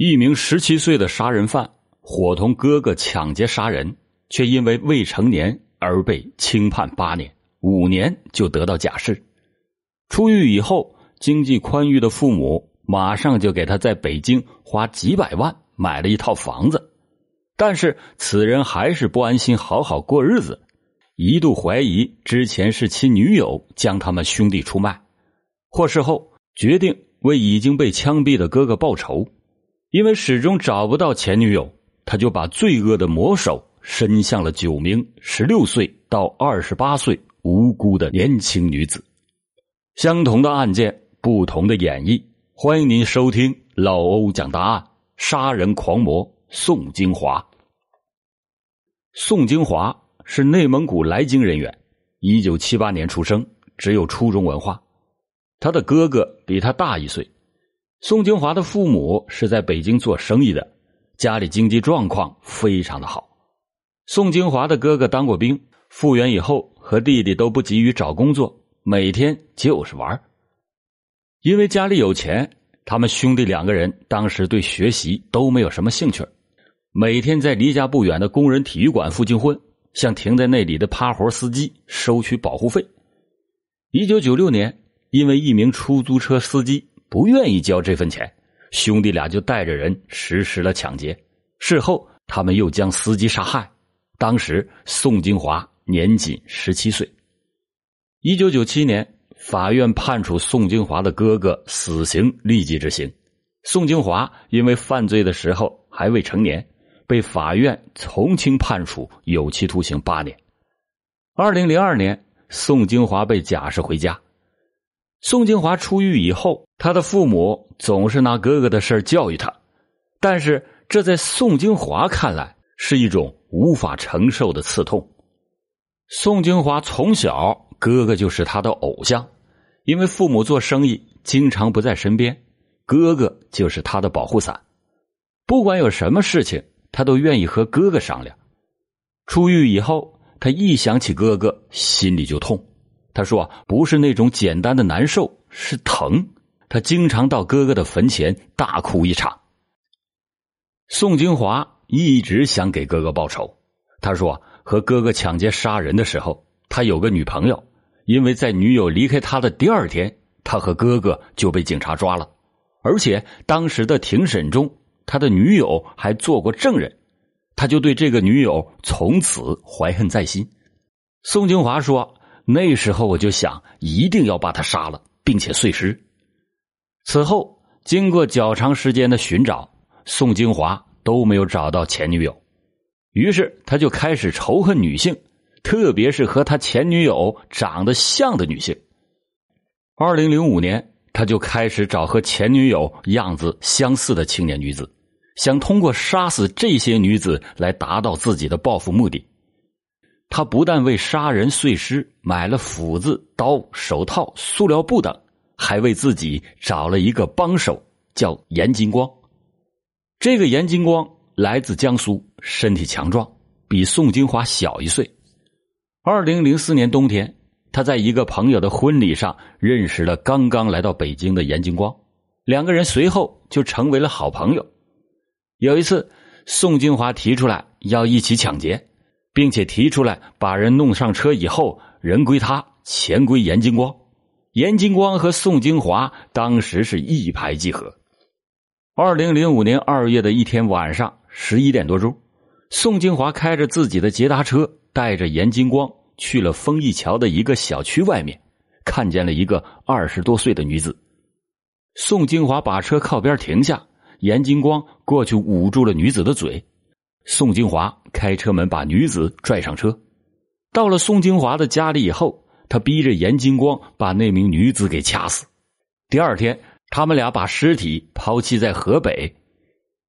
一名十七岁的杀人犯伙同哥哥抢劫杀人，却因为未成年而被轻判八年，五年就得到假释。出狱以后，经济宽裕的父母马上就给他在北京花几百万买了一套房子。但是此人还是不安心好好过日子，一度怀疑之前是其女友将他们兄弟出卖。获释后，决定为已经被枪毙的哥哥报仇。因为始终找不到前女友，他就把罪恶的魔手伸向了九名十六岁到二十八岁无辜的年轻女子。相同的案件，不同的演绎。欢迎您收听老欧讲大案：杀人狂魔宋金华。宋金华是内蒙古来京人员，一九七八年出生，只有初中文化。他的哥哥比他大一岁。宋金华的父母是在北京做生意的，家里经济状况非常的好。宋金华的哥哥当过兵，复员以后和弟弟都不急于找工作，每天就是玩。因为家里有钱，他们兄弟两个人当时对学习都没有什么兴趣，每天在离家不远的工人体育馆附近混，向停在那里的趴活司机收取保护费。一九九六年，因为一名出租车司机。不愿意交这份钱，兄弟俩就带着人实施了抢劫。事后，他们又将司机杀害。当时，宋金华年仅十七岁。一九九七年，法院判处宋金华的哥哥死刑立即执行。宋金华因为犯罪的时候还未成年，被法院从轻判处有期徒刑八年。二零零二年，宋金华被假释回家。宋金华出狱以后，他的父母总是拿哥哥的事教育他，但是这在宋金华看来是一种无法承受的刺痛。宋金华从小哥哥就是他的偶像，因为父母做生意经常不在身边，哥哥就是他的保护伞，不管有什么事情，他都愿意和哥哥商量。出狱以后，他一想起哥哥，心里就痛。他说：“不是那种简单的难受，是疼。”他经常到哥哥的坟前大哭一场。宋金华一直想给哥哥报仇。他说：“和哥哥抢劫杀人的时候，他有个女朋友，因为在女友离开他的第二天，他和哥哥就被警察抓了。而且当时的庭审中，他的女友还做过证人。他就对这个女友从此怀恨在心。”宋金华说。那时候我就想，一定要把他杀了，并且碎尸。此后，经过较长时间的寻找，宋金华都没有找到前女友，于是他就开始仇恨女性，特别是和他前女友长得像的女性。二零零五年，他就开始找和前女友样子相似的青年女子，想通过杀死这些女子来达到自己的报复目的。他不但为杀人碎尸买了斧子、刀、手套、塑料布等，还为自己找了一个帮手，叫严金光。这个严金光来自江苏，身体强壮，比宋金华小一岁。二零零四年冬天，他在一个朋友的婚礼上认识了刚刚来到北京的严金光，两个人随后就成为了好朋友。有一次，宋金华提出来要一起抢劫。并且提出来把人弄上车以后，人归他，钱归严金光。严金光和宋金华当时是一拍即合。二零零五年二月的一天晚上十一点多钟，宋金华开着自己的捷达车，带着严金光去了丰益桥的一个小区外面，看见了一个二十多岁的女子。宋金华把车靠边停下，严金光过去捂住了女子的嘴。宋金华开车门把女子拽上车，到了宋金华的家里以后，他逼着严金光把那名女子给掐死。第二天，他们俩把尸体抛弃在河北，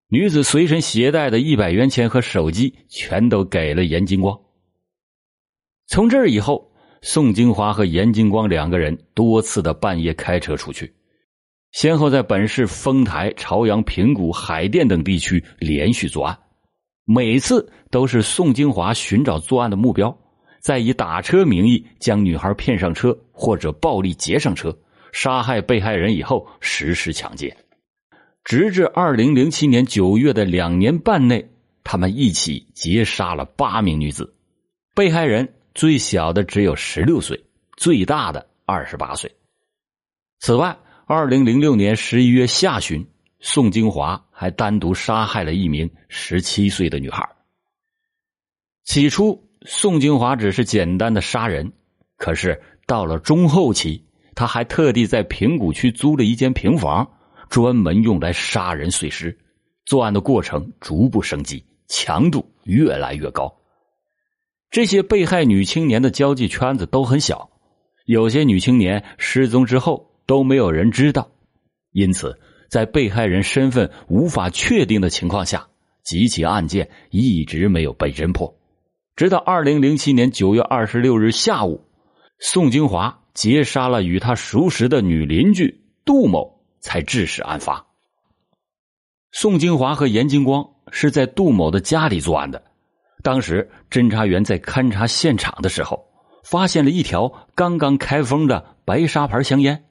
女子随身携带的一百元钱和手机全都给了严金光。从这儿以后，宋金华和严金光两个人多次的半夜开车出去，先后在本市丰台、朝阳、平谷、海淀等地区连续作案。每次都是宋金华寻找作案的目标，再以打车名义将女孩骗上车，或者暴力劫上车，杀害被害人以后实施抢劫。直至二零零七年九月的两年半内，他们一起劫杀了八名女子，被害人最小的只有十六岁，最大的二十八岁。此外，二零零六年十一月下旬，宋金华还单独杀害了一名十七岁的女孩。起初，宋金华只是简单的杀人，可是到了中后期，他还特地在平谷区租了一间平房，专门用来杀人碎尸。作案的过程逐步升级，强度越来越高。这些被害女青年的交际圈子都很小，有些女青年失踪之后。都没有人知道，因此在被害人身份无法确定的情况下，几起案件一直没有被侦破。直到二零零七年九月二十六日下午，宋金华劫杀了与他熟识的女邻居杜某，才致使案发。宋金华和严金光是在杜某的家里作案的。当时侦查员在勘察现场的时候，发现了一条刚刚开封的白沙牌香烟。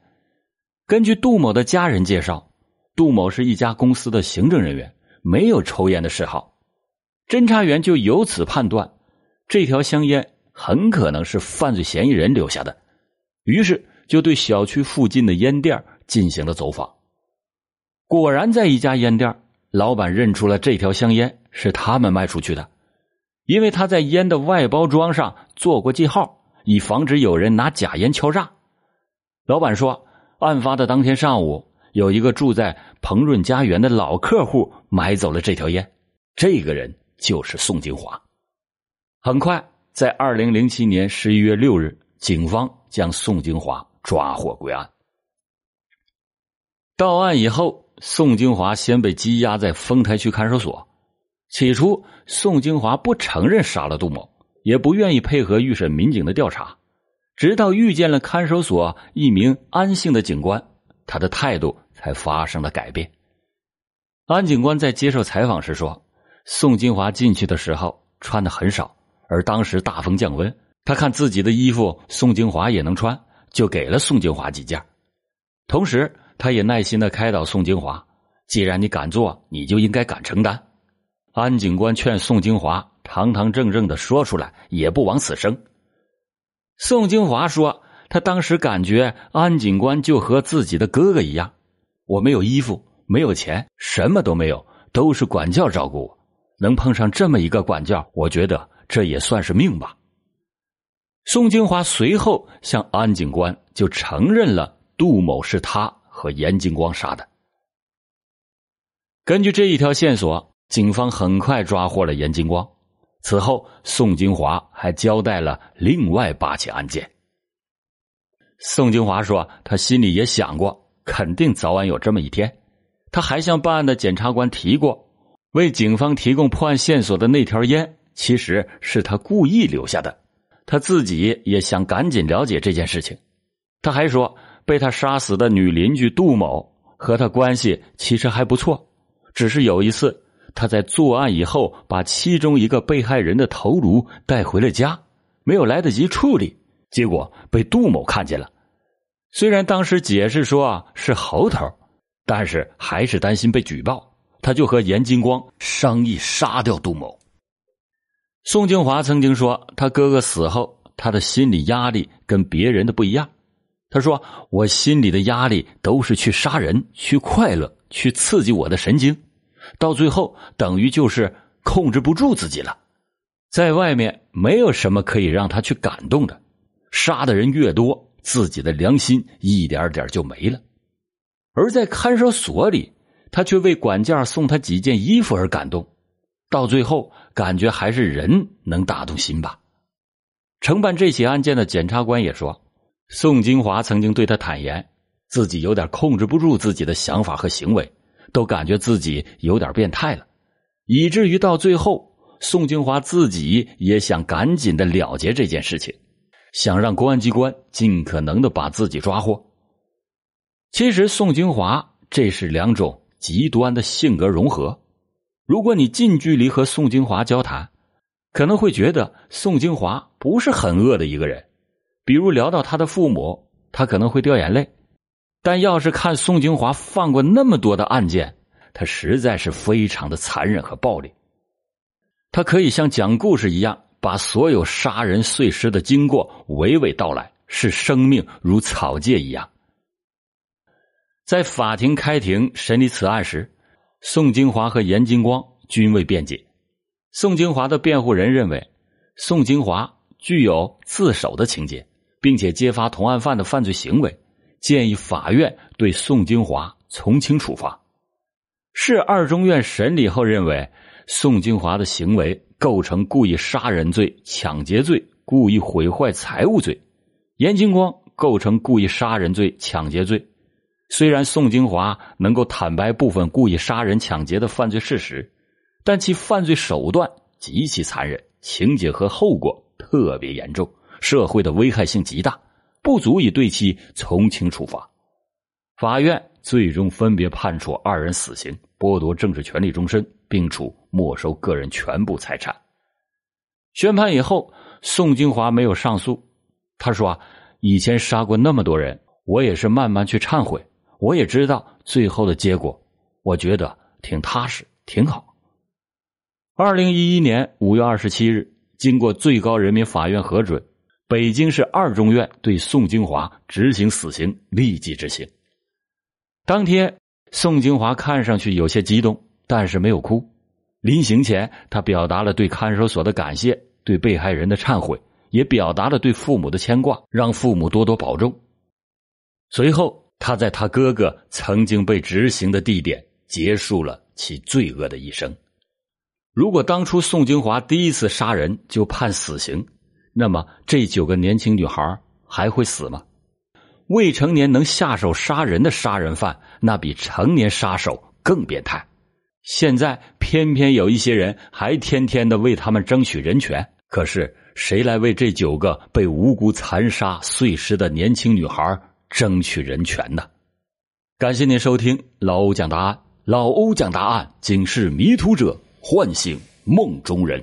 根据杜某的家人介绍，杜某是一家公司的行政人员，没有抽烟的嗜好。侦查员就由此判断，这条香烟很可能是犯罪嫌疑人留下的，于是就对小区附近的烟店进行了走访。果然，在一家烟店，老板认出了这条香烟是他们卖出去的，因为他在烟的外包装上做过记号，以防止有人拿假烟敲诈。老板说。案发的当天上午，有一个住在鹏润家园的老客户买走了这条烟，这个人就是宋金华。很快，在二零零七年十一月六日，警方将宋金华抓获归案。到案以后，宋金华先被羁押在丰台区看守所。起初，宋金华不承认杀了杜某，也不愿意配合预审民警的调查。直到遇见了看守所一名安姓的警官，他的态度才发生了改变。安警官在接受采访时说：“宋金华进去的时候穿的很少，而当时大风降温，他看自己的衣服宋金华也能穿，就给了宋金华几件。同时，他也耐心的开导宋金华：既然你敢做，你就应该敢承担。”安警官劝宋金华堂堂正正的说出来，也不枉此生。宋金华说：“他当时感觉安警官就和自己的哥哥一样，我没有衣服，没有钱，什么都没有，都是管教照顾我。能碰上这么一个管教，我觉得这也算是命吧。”宋金华随后向安警官就承认了杜某是他和严金光杀的。根据这一条线索，警方很快抓获了严金光。此后，宋金华还交代了另外八起案件。宋金华说：“他心里也想过，肯定早晚有这么一天。他还向办案的检察官提过，为警方提供破案线索的那条烟，其实是他故意留下的。他自己也想赶紧了解这件事情。他还说，被他杀死的女邻居杜某和他关系其实还不错，只是有一次。”他在作案以后，把其中一个被害人的头颅带回了家，没有来得及处理，结果被杜某看见了。虽然当时解释说啊是猴头，但是还是担心被举报，他就和严金光商议杀掉杜某。宋金华曾经说，他哥哥死后，他的心理压力跟别人的不一样。他说：“我心里的压力都是去杀人，去快乐，去刺激我的神经。”到最后，等于就是控制不住自己了。在外面没有什么可以让他去感动的，杀的人越多，自己的良心一点点就没了。而在看守所里，他却为管家送他几件衣服而感动。到最后，感觉还是人能打动心吧。承办这起案件的检察官也说，宋金华曾经对他坦言，自己有点控制不住自己的想法和行为。都感觉自己有点变态了，以至于到最后，宋金华自己也想赶紧的了结这件事情，想让公安机关尽可能的把自己抓获。其实，宋金华这是两种极端的性格融合。如果你近距离和宋金华交谈，可能会觉得宋金华不是很恶的一个人。比如聊到他的父母，他可能会掉眼泪。但要是看宋金华犯过那么多的案件，他实在是非常的残忍和暴力。他可以像讲故事一样，把所有杀人碎尸的经过娓娓道来，视生命如草芥一样。在法庭开庭审理此案时，宋金华和严金光均未辩解。宋金华的辩护人认为，宋金华具有自首的情节，并且揭发同案犯的犯罪行为，建议法院对宋金华从轻处罚。市二中院审理后认为。宋金华的行为构成故意杀人罪、抢劫罪、故意毁坏财物罪；严金光构成故意杀人罪、抢劫罪。虽然宋金华能够坦白部分故意杀人、抢劫的犯罪事实，但其犯罪手段极其残忍，情节和后果特别严重，社会的危害性极大，不足以对其从轻处罚。法院最终分别判处二人死刑，剥夺政治权利终身。并处没收个人全部财产。宣判以后，宋金华没有上诉。他说：“啊，以前杀过那么多人，我也是慢慢去忏悔。我也知道最后的结果，我觉得挺踏实，挺好。”二零一一年五月二十七日，经过最高人民法院核准，北京市二中院对宋金华执行死刑，立即执行。当天，宋金华看上去有些激动。但是没有哭。临行前，他表达了对看守所的感谢，对被害人的忏悔，也表达了对父母的牵挂，让父母多多保重。随后，他在他哥哥曾经被执行的地点结束了其罪恶的一生。如果当初宋金华第一次杀人就判死刑，那么这九个年轻女孩还会死吗？未成年能下手杀人的杀人犯，那比成年杀手更变态。现在偏偏有一些人还天天的为他们争取人权，可是谁来为这九个被无辜残杀碎尸的年轻女孩争取人权呢？感谢您收听老欧讲答案，老欧讲答案，警示迷途者，唤醒梦中人。